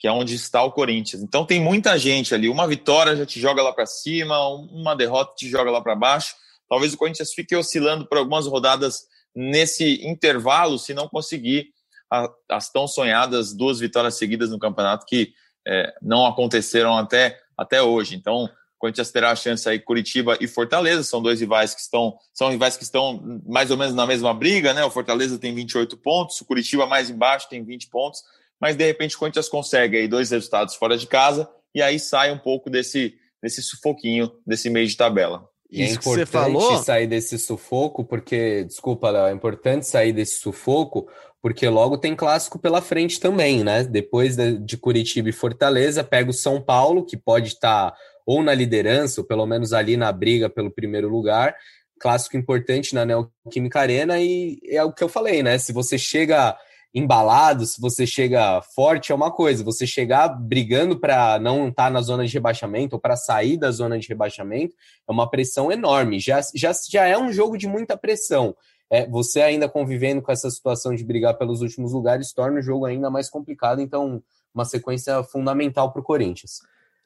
S2: que é onde está o Corinthians. Então tem muita gente ali, uma vitória já te joga lá para cima, uma derrota te joga lá para baixo. Talvez o Corinthians fique oscilando por algumas rodadas nesse intervalo, se não conseguir a, as tão sonhadas duas vitórias seguidas no campeonato que é, não aconteceram até, até hoje. Então, o Corinthians terá a chance aí Curitiba e Fortaleza, são dois rivais que estão são rivais que estão mais ou menos na mesma briga, né? O Fortaleza tem 28 pontos, o Curitiba mais embaixo tem 20 pontos, mas de repente o Corinthians consegue aí dois resultados fora de casa e aí sai um pouco desse desse sufoquinho desse meio de tabela.
S3: E é Isso é importante você falou... sair desse sufoco, porque, desculpa, Léo, é importante sair desse sufoco, porque logo tem clássico pela frente também, né? Depois de Curitiba e Fortaleza, pega o São Paulo, que pode estar ou na liderança, ou pelo menos ali na briga pelo primeiro lugar. Clássico importante na Neoquímica Arena, e é o que eu falei, né? Se você chega embalado, se você chega forte, é uma coisa. Você chegar brigando para não estar tá na zona de rebaixamento ou para sair da zona de rebaixamento é uma pressão enorme. Já, já, já é um jogo de muita pressão. É, você ainda convivendo com essa situação de brigar pelos últimos lugares torna o jogo ainda mais complicado. Então, uma sequência fundamental para o Corinthians.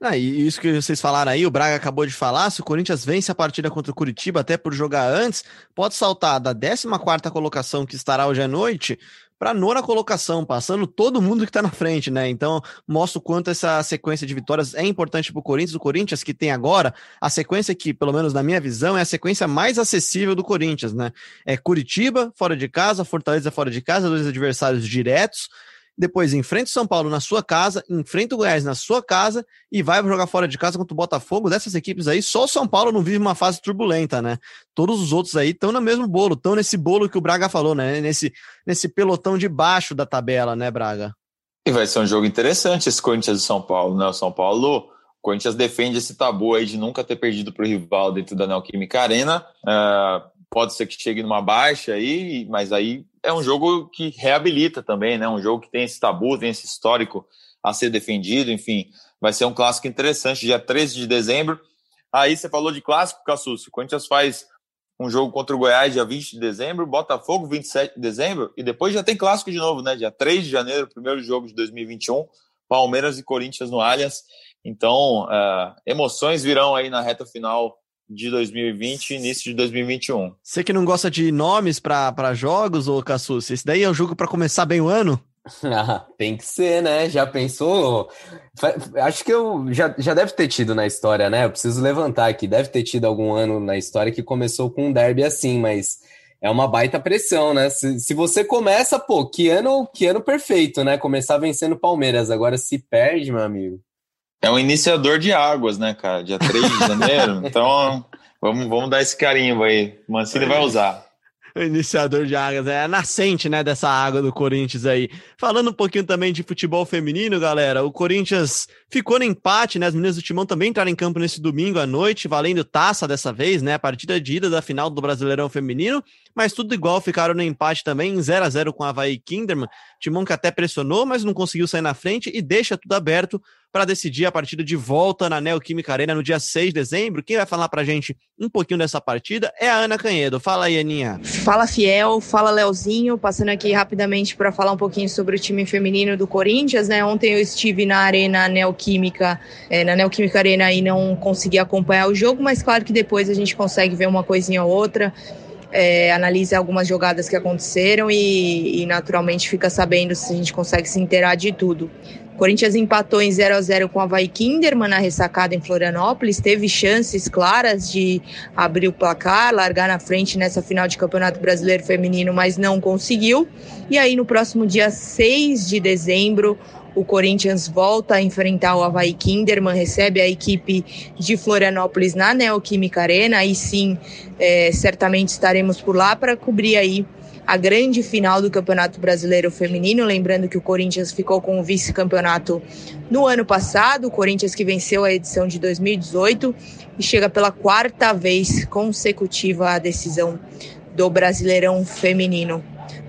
S1: Ah, e isso que vocês falaram aí, o Braga acabou de falar, se o Corinthians vence a partida contra o Curitiba, até por jogar antes, pode saltar da 14ª colocação, que estará hoje à noite, para nona colocação, passando todo mundo que está na frente, né? Então, mostra o quanto essa sequência de vitórias é importante para o Corinthians. O Corinthians que tem agora a sequência que, pelo menos na minha visão, é a sequência mais acessível do Corinthians, né? É Curitiba, fora de casa, Fortaleza fora de casa, dois adversários diretos depois enfrenta o São Paulo na sua casa, enfrenta o Goiás na sua casa e vai jogar fora de casa contra o Botafogo. Dessas equipes aí, só o São Paulo não vive uma fase turbulenta, né? Todos os outros aí estão no mesmo bolo, estão nesse bolo que o Braga falou, né? Nesse, nesse pelotão de baixo da tabela, né, Braga?
S2: E vai ser um jogo interessante esse Corinthians e São Paulo, né? O São Paulo, o Corinthians defende esse tabu aí de nunca ter perdido para o rival dentro da Neoquímica Arena. Uh, pode ser que chegue numa baixa aí, mas aí é um jogo que reabilita também, né? Um jogo que tem esse tabu, tem esse histórico a ser defendido, enfim, vai ser um clássico interessante, dia 13 de dezembro. Aí você falou de clássico, Cassus, o Corinthians faz um jogo contra o Goiás dia 20 de dezembro, Botafogo 27 de dezembro, e depois já tem clássico de novo, né? Dia 3 de janeiro, primeiro jogo de 2021, Palmeiras e Corinthians no Allianz. Então, uh, emoções virão aí na reta final de 2020 e início de 2021.
S1: Você que não gosta de nomes para jogos, ô Cassus, esse daí é um jogo para começar bem o ano?
S3: Ah, tem que ser, né? Já pensou? Acho que eu já, já deve ter tido na história, né? Eu preciso levantar aqui. Deve ter tido algum ano na história que começou com um derby assim, mas é uma baita pressão, né? Se, se você começa, pô, que ano, que ano perfeito, né? Começar vencendo Palmeiras. Agora se perde, meu amigo.
S2: É um iniciador de águas, né, cara? Dia 3 de janeiro. então, vamos, vamos dar esse carimbo aí. Mancini vai usar.
S1: O iniciador de águas, é a nascente, né, dessa água do Corinthians aí. Falando um pouquinho também de futebol feminino, galera, o Corinthians ficou no empate, né, as meninas do Timão também entraram em campo nesse domingo à noite, valendo taça dessa vez, né, a partida de ida da final do Brasileirão Feminino, mas tudo igual, ficaram no empate também, em 0 a 0 com a Havaí Kinderman, Timão que até pressionou, mas não conseguiu sair na frente e deixa tudo aberto para decidir a partida de volta na Neoquímica Arena no dia 6 de dezembro. Quem vai falar para a gente um pouquinho dessa partida é a Ana Canhedo. Fala aí, Aninha.
S6: Fala, Fiel. Fala, Leozinho. Passando aqui rapidamente para falar um pouquinho sobre o time feminino do Corinthians. Né? Ontem eu estive na Arena Neoquímica, é, na Neoquímica Arena e não consegui acompanhar o jogo, mas claro que depois a gente consegue ver uma coisinha ou outra. É, algumas jogadas que aconteceram e, e, naturalmente fica sabendo se a gente consegue se inteirar de tudo. Corinthians empatou em 0 a 0 com a Vai Kinderman na ressacada em Florianópolis, teve chances claras de abrir o placar, largar na frente nessa final de Campeonato Brasileiro Feminino, mas não conseguiu. E aí no próximo dia 6 de dezembro, o Corinthians volta a enfrentar o Havaí Kinderman, recebe a equipe de Florianópolis na Neoquímica Arena, aí sim, é, certamente estaremos por lá para cobrir aí a grande final do Campeonato Brasileiro Feminino. Lembrando que o Corinthians ficou com o vice-campeonato no ano passado, o Corinthians que venceu a edição de 2018 e chega pela quarta vez consecutiva à decisão do Brasileirão Feminino.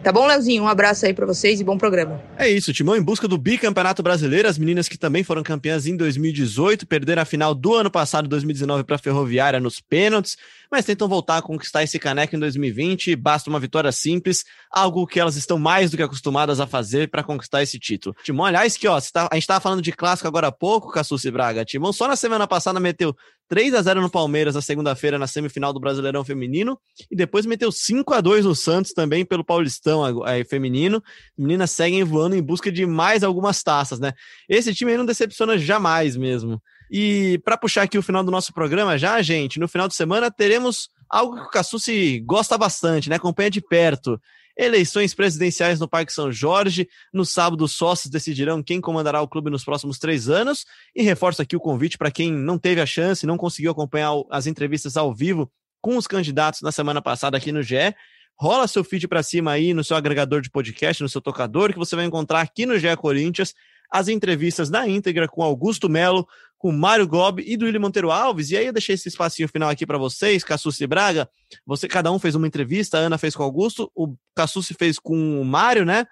S6: Tá bom, Leozinho? Um abraço aí para vocês e bom programa.
S1: É isso, Timão em busca do bicampeonato brasileiro. As meninas que também foram campeãs em 2018, perderam a final do ano passado, 2019, para Ferroviária nos pênaltis mas tentam voltar a conquistar esse caneco em 2020. Basta uma vitória simples, algo que elas estão mais do que acostumadas a fazer para conquistar esse título. Timão, aliás, que ó, tá, a gente estava falando de clássico agora há pouco, Cassucci Braga. Timão só na semana passada meteu 3 a 0 no Palmeiras na segunda-feira na semifinal do Brasileirão Feminino e depois meteu 5 a 2 no Santos também pelo Paulistão aí, feminino. Meninas seguem voando em busca de mais algumas taças, né? Esse time aí não decepciona jamais mesmo. E para puxar aqui o final do nosso programa já, gente, no final de semana teremos algo que o Cassucci gosta bastante, né? Acompanha de perto. Eleições presidenciais no Parque São Jorge. No sábado, os sócios decidirão quem comandará o clube nos próximos três anos. E reforço aqui o convite para quem não teve a chance, não conseguiu acompanhar as entrevistas ao vivo com os candidatos na semana passada aqui no GE. Rola seu feed para cima aí no seu agregador de podcast, no seu tocador, que você vai encontrar aqui no GE Corinthians as entrevistas na íntegra com Augusto Melo, com Mário Gobi e do William Monteiro Alves. E aí eu deixei esse espacinho final aqui para vocês, Cassucci e Braga. Você, cada um fez uma entrevista, a Ana fez com o Augusto, o Cassucci fez com o Mário, né?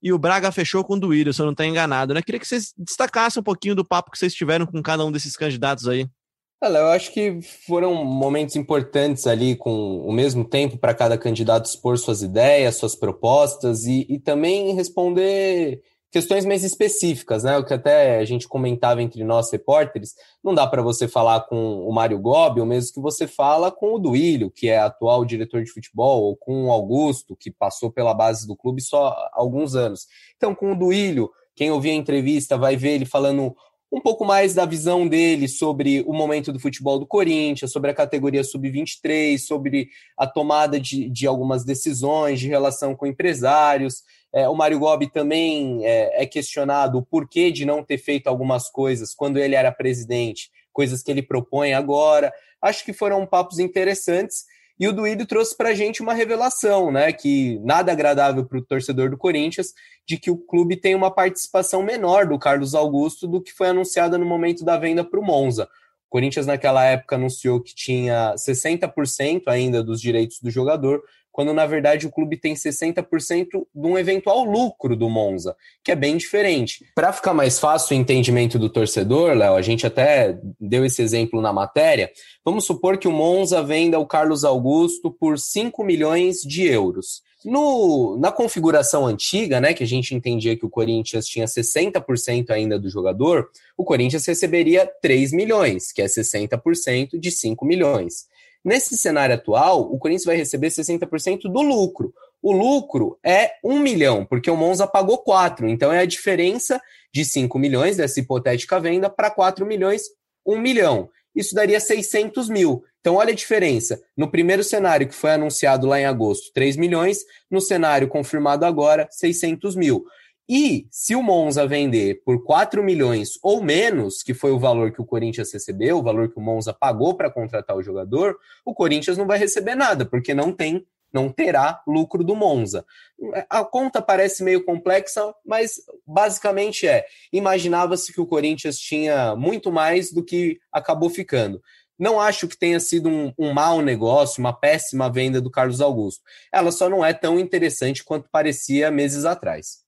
S1: E o Braga fechou com o Duílio, se eu não estou enganado, né? Queria que vocês destacassem um pouquinho do papo que vocês tiveram com cada um desses candidatos aí.
S3: Olha, eu acho que foram momentos importantes ali, com o mesmo tempo para cada candidato expor suas ideias, suas propostas e, e também responder questões mais específicas, né? O que até a gente comentava entre nós repórteres, não dá para você falar com o Mário Gobi, ou mesmo que você fala com o Duílio, que é atual diretor de futebol, ou com o Augusto, que passou pela base do clube só há alguns anos. Então, com o Duílio, quem ouvir a entrevista vai ver ele falando um pouco mais da visão dele sobre o momento do futebol do Corinthians, sobre a categoria sub-23, sobre a tomada de, de algumas decisões de relação com empresários. É, o Mário Gobi também é, é, questionado o porquê de não ter feito algumas coisas quando ele era presidente, coisas que ele propõe agora. Acho que foram papos interessantes. E o Duílio trouxe para a gente uma revelação, né? Que nada agradável para o torcedor do Corinthians, de que o clube tem uma participação menor do Carlos Augusto do que foi anunciada no momento da venda para o Monza. O Corinthians, naquela época, anunciou que tinha 60% ainda dos direitos do jogador, quando na verdade o clube tem 60% de um eventual lucro do Monza, que é bem diferente. Para ficar mais fácil o entendimento do torcedor, Léo, a gente até deu esse exemplo na matéria. Vamos supor que o Monza venda o Carlos Augusto por 5 milhões de euros. No, na configuração antiga, né, que a gente entendia que o Corinthians tinha 60% ainda do jogador, o Corinthians receberia 3 milhões, que é 60% de 5 milhões. Nesse cenário atual, o Corinthians vai receber 60% do lucro. O lucro é um milhão, porque o Monza pagou quatro. Então é a diferença de 5 milhões dessa hipotética venda para 4 milhões, 1 milhão. Isso daria 600 mil. Então, olha a diferença. No primeiro cenário, que foi anunciado lá em agosto, 3 milhões. No cenário confirmado agora, 600 mil. E se o Monza vender por 4 milhões ou menos, que foi o valor que o Corinthians recebeu, o valor que o Monza pagou para contratar o jogador, o Corinthians não vai receber nada, porque não tem não terá lucro do Monza. A conta parece meio complexa, mas basicamente é: imaginava-se que o Corinthians tinha muito mais do que acabou ficando. Não acho que tenha sido um, um mau negócio, uma péssima venda do Carlos Augusto. Ela só não é tão interessante quanto parecia meses atrás.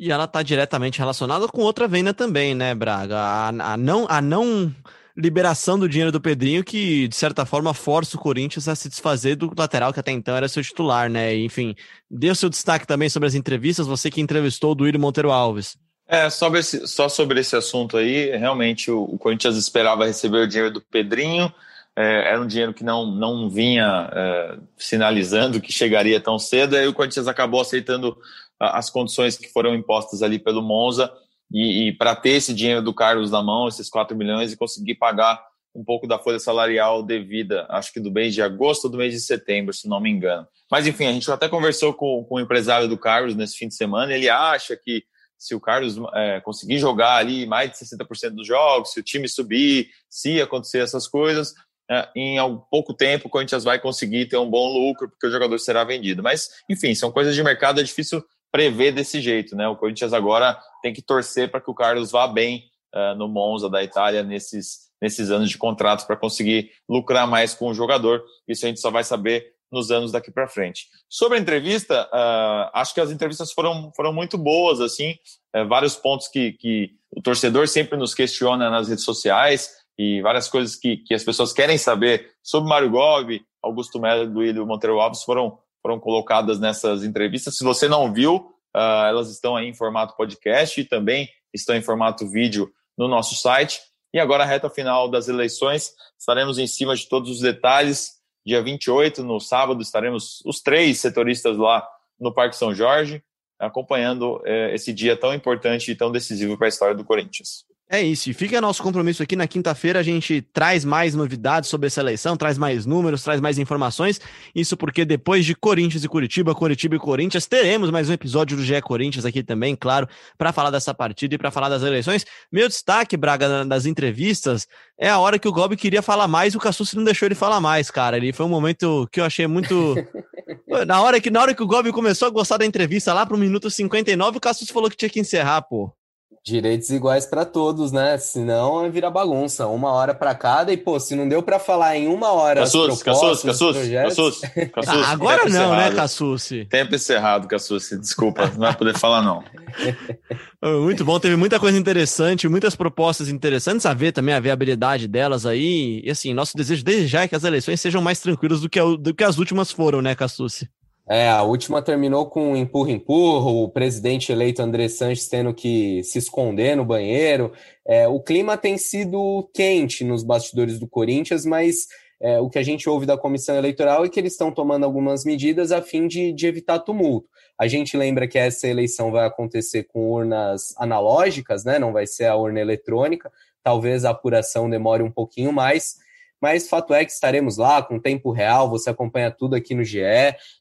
S1: E ela está diretamente relacionada com outra venda também, né, Braga? A, a, não, a não liberação do dinheiro do Pedrinho que, de certa forma, força o Corinthians a se desfazer do lateral que até então era seu titular, né? enfim, deu seu destaque também sobre as entrevistas, você que entrevistou o Duílio Monteiro Alves.
S2: É, sobre esse, só sobre esse assunto aí, realmente o, o, Corinthians esperava receber o dinheiro do Pedrinho, é, era um dinheiro que não, não vinha é, sinalizando que chegaria tão cedo, aí o Corinthians acabou aceitando as condições que foram impostas ali pelo Monza, e, e para ter esse dinheiro do Carlos na mão, esses 4 milhões, e conseguir pagar um pouco da folha salarial devida, acho que do mês de agosto ou do mês de setembro, se não me engano. Mas enfim, a gente até conversou com, com o empresário do Carlos nesse fim de semana, ele acha que se o Carlos é, conseguir jogar ali mais de 60% dos jogos, se o time subir, se acontecer essas coisas, é, em pouco tempo o Corinthians vai conseguir ter um bom lucro, porque o jogador será vendido. Mas, enfim, são coisas de mercado, é difícil prever desse jeito, né? O Corinthians agora tem que torcer para que o Carlos vá bem uh, no Monza da Itália nesses, nesses anos de contrato para conseguir lucrar mais com o jogador. Isso a gente só vai saber nos anos daqui para frente. Sobre a entrevista, uh, acho que as entrevistas foram, foram muito boas, assim, uh, vários pontos que, que o torcedor sempre nos questiona nas redes sociais e várias coisas que, que as pessoas querem saber sobre Mário Gobi, Augusto Melo e Monteiro Alves foram foram colocadas nessas entrevistas. Se você não viu, uh, elas estão aí em formato podcast e também estão em formato vídeo no nosso site. E agora, a reta final das eleições, estaremos em cima de todos os detalhes. Dia 28, no sábado, estaremos os três setoristas lá no Parque São Jorge, acompanhando eh, esse dia tão importante e tão decisivo para a história do Corinthians.
S1: É isso, e fica nosso compromisso aqui na quinta-feira. A gente traz mais novidades sobre essa eleição, traz mais números, traz mais informações. Isso porque depois de Corinthians e Curitiba, Curitiba e Corinthians, teremos mais um episódio do GE Corinthians aqui também, claro, para falar dessa partida e para falar das eleições. Meu destaque, Braga, das entrevistas, é a hora que o Gobi queria falar mais e o Cassucci não deixou ele falar mais, cara. Ele foi um momento que eu achei muito. na, hora que, na hora que o Gobi começou a gostar da entrevista lá pro minuto 59, o Cassucci falou que tinha que encerrar, pô.
S3: Direitos iguais para todos, né? Senão vira bagunça. Uma hora para cada. E, pô, se não deu para falar em uma hora.
S2: Cassus, Cassus, Cassus, Cassus,
S1: Cassus. Agora não, né, Cassucci?
S2: Tempo encerrado, Cassucci. Desculpa, não vai poder falar, não.
S1: Muito bom, teve muita coisa interessante, muitas propostas interessantes a ver também, a viabilidade delas aí. E assim, nosso desejo desde já é que as eleições sejam mais tranquilas do que, do que as últimas foram, né, Cassucci?
S3: É, a última terminou com um empurra-empurra, o presidente eleito André Sanches tendo que se esconder no banheiro. É, o clima tem sido quente nos bastidores do Corinthians, mas é, o que a gente ouve da comissão eleitoral é que eles estão tomando algumas medidas a fim de, de evitar tumulto. A gente lembra que essa eleição vai acontecer com urnas analógicas, né? Não vai ser a urna eletrônica. Talvez a apuração demore um pouquinho mais mas fato é que estaremos lá com tempo real, você acompanha tudo aqui no GE,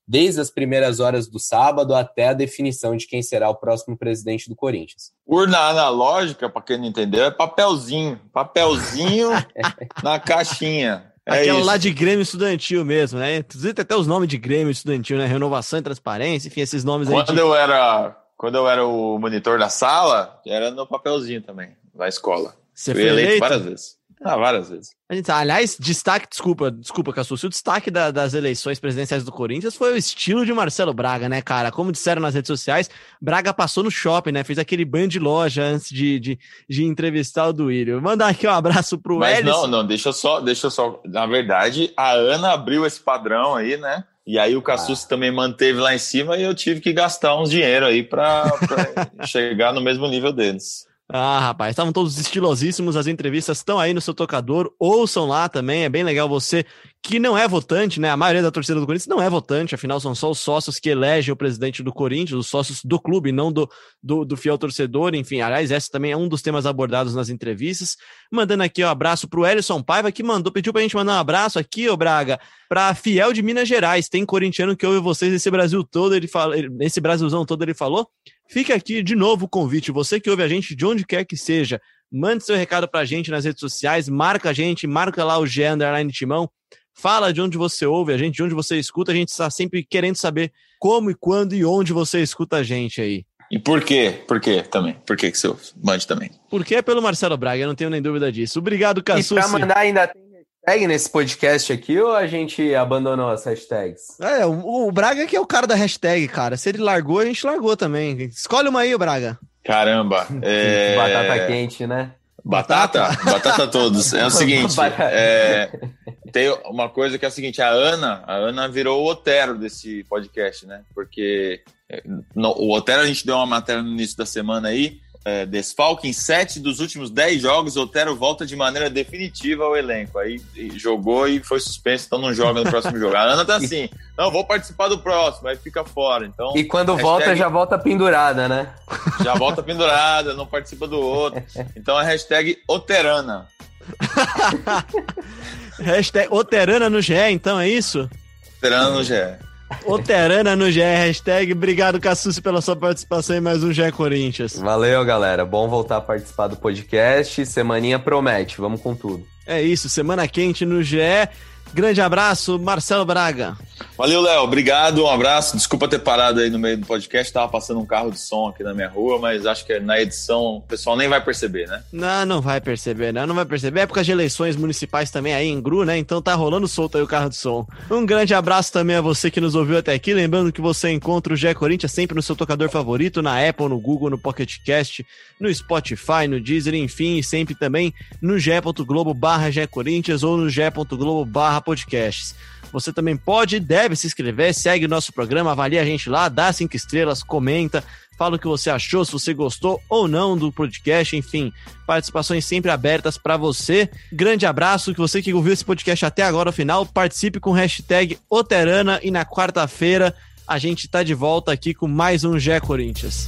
S3: desde as primeiras horas do sábado até a definição de quem será o próximo presidente do Corinthians.
S2: Urna analógica, para quem não entendeu, é papelzinho, papelzinho na caixinha.
S1: É Aquela isso. lá de Grêmio Estudantil mesmo, né? Inclusive tem até os nomes de Grêmio Estudantil, né? Renovação e Transparência, enfim, esses nomes
S2: quando aí. De... Eu era, quando eu era o monitor da sala, era no papelzinho também, na escola.
S1: Você eu foi eleito, eleito
S2: várias vezes. Ah, várias vezes.
S1: Aliás, destaque, desculpa, desculpa, Cassus, o destaque da, das eleições presidenciais do Corinthians foi o estilo de Marcelo Braga, né, cara? Como disseram nas redes sociais, Braga passou no shopping, né? Fez aquele banho de loja antes de, de, de entrevistar o Duílio. Mandar aqui um abraço pro
S2: Mas não, não, deixa só, deixa só. Na verdade, a Ana abriu esse padrão aí, né? E aí o Cassus ah. também manteve lá em cima e eu tive que gastar uns dinheiro aí para chegar no mesmo nível deles.
S1: Ah, rapaz, estavam todos estilosíssimos. As entrevistas estão aí no seu tocador. Ouçam lá também. É bem legal você que não é votante, né? A maioria da torcida do Corinthians não é votante, afinal são só os sócios que elegem o presidente do Corinthians, os sócios do clube, não do, do, do fiel torcedor. Enfim, aliás, esse também é um dos temas abordados nas entrevistas. Mandando aqui um abraço pro Elison Paiva, que mandou, pediu pra gente mandar um abraço aqui, ô Braga, pra Fiel de Minas Gerais. Tem corintiano que ouve vocês nesse Brasil todo, ele fala, nesse Brasilzão todo ele falou. Fica aqui de novo o convite, você que ouve a gente de onde quer que seja, mande seu recado pra gente nas redes sociais, marca a gente, marca lá o G Underline Timão, Fala de onde você ouve a gente, de onde você escuta. A gente está sempre querendo saber como e quando e onde você escuta a gente aí.
S2: E por quê? Por quê também? Por que que você mande também?
S1: Porque é pelo Marcelo Braga, eu não tenho nem dúvida disso. Obrigado, Cassucci.
S3: E pra mandar ainda tem hashtag nesse podcast aqui ou a gente abandonou as hashtags?
S1: É, o, o Braga que é o cara da hashtag, cara. Se ele largou, a gente largou também. Escolhe uma aí, o Braga.
S2: Caramba. é...
S3: Batata quente, né?
S2: Batata? Batata todos. É o seguinte, é, tem uma coisa que é o seguinte, a Ana, a Ana virou o Otero desse podcast, né? Porque é, no, o Otero a gente deu uma matéria no início da semana aí, é, desfalque em sete dos últimos dez jogos, o Otero volta de maneira definitiva ao elenco. Aí jogou e foi suspenso, então não joga no próximo jogo. A Ana tá assim, não, vou participar do próximo, aí fica fora. Então,
S3: e quando hashtag, volta, já volta pendurada, né?
S2: Já volta pendurada, não participa do outro. Então a hashtag Oterana.
S1: hashtag Oterana no GE, então é isso?
S2: Oterana no GE.
S1: Oterana no GE, hashtag. Obrigado, Cassucci, pela sua participação em mais um GE Corinthians.
S3: Valeu, galera. Bom voltar a participar do podcast. Semaninha promete. Vamos com tudo.
S1: É isso, semana quente no GE. Grande abraço, Marcelo Braga.
S2: Valeu, Léo. Obrigado, um abraço. Desculpa ter parado aí no meio do podcast. Tava passando um carro de som aqui na minha rua, mas acho que na edição o pessoal nem vai perceber, né?
S1: Não, não vai perceber, né? Não vai perceber. É época de eleições municipais também aí em Gru, né? Então tá rolando solto aí o carro de som. Um grande abraço também a você que nos ouviu até aqui. Lembrando que você encontra o Gé Corinthians sempre no seu tocador favorito, na Apple, no Google, no Pocket Cast, no Spotify, no Deezer, enfim, e sempre também no ge.globo barra Corinthians ou no ge.globo barra podcasts. Você também pode e deve se inscrever, segue o nosso programa, avalia a gente lá, dá cinco estrelas, comenta, fala o que você achou, se você gostou ou não do podcast, enfim, participações sempre abertas para você. Grande abraço, que você que ouviu esse podcast até agora, ao final, participe com o hashtag Oterana e na quarta-feira a gente tá de volta aqui com mais um Gé Corinthians.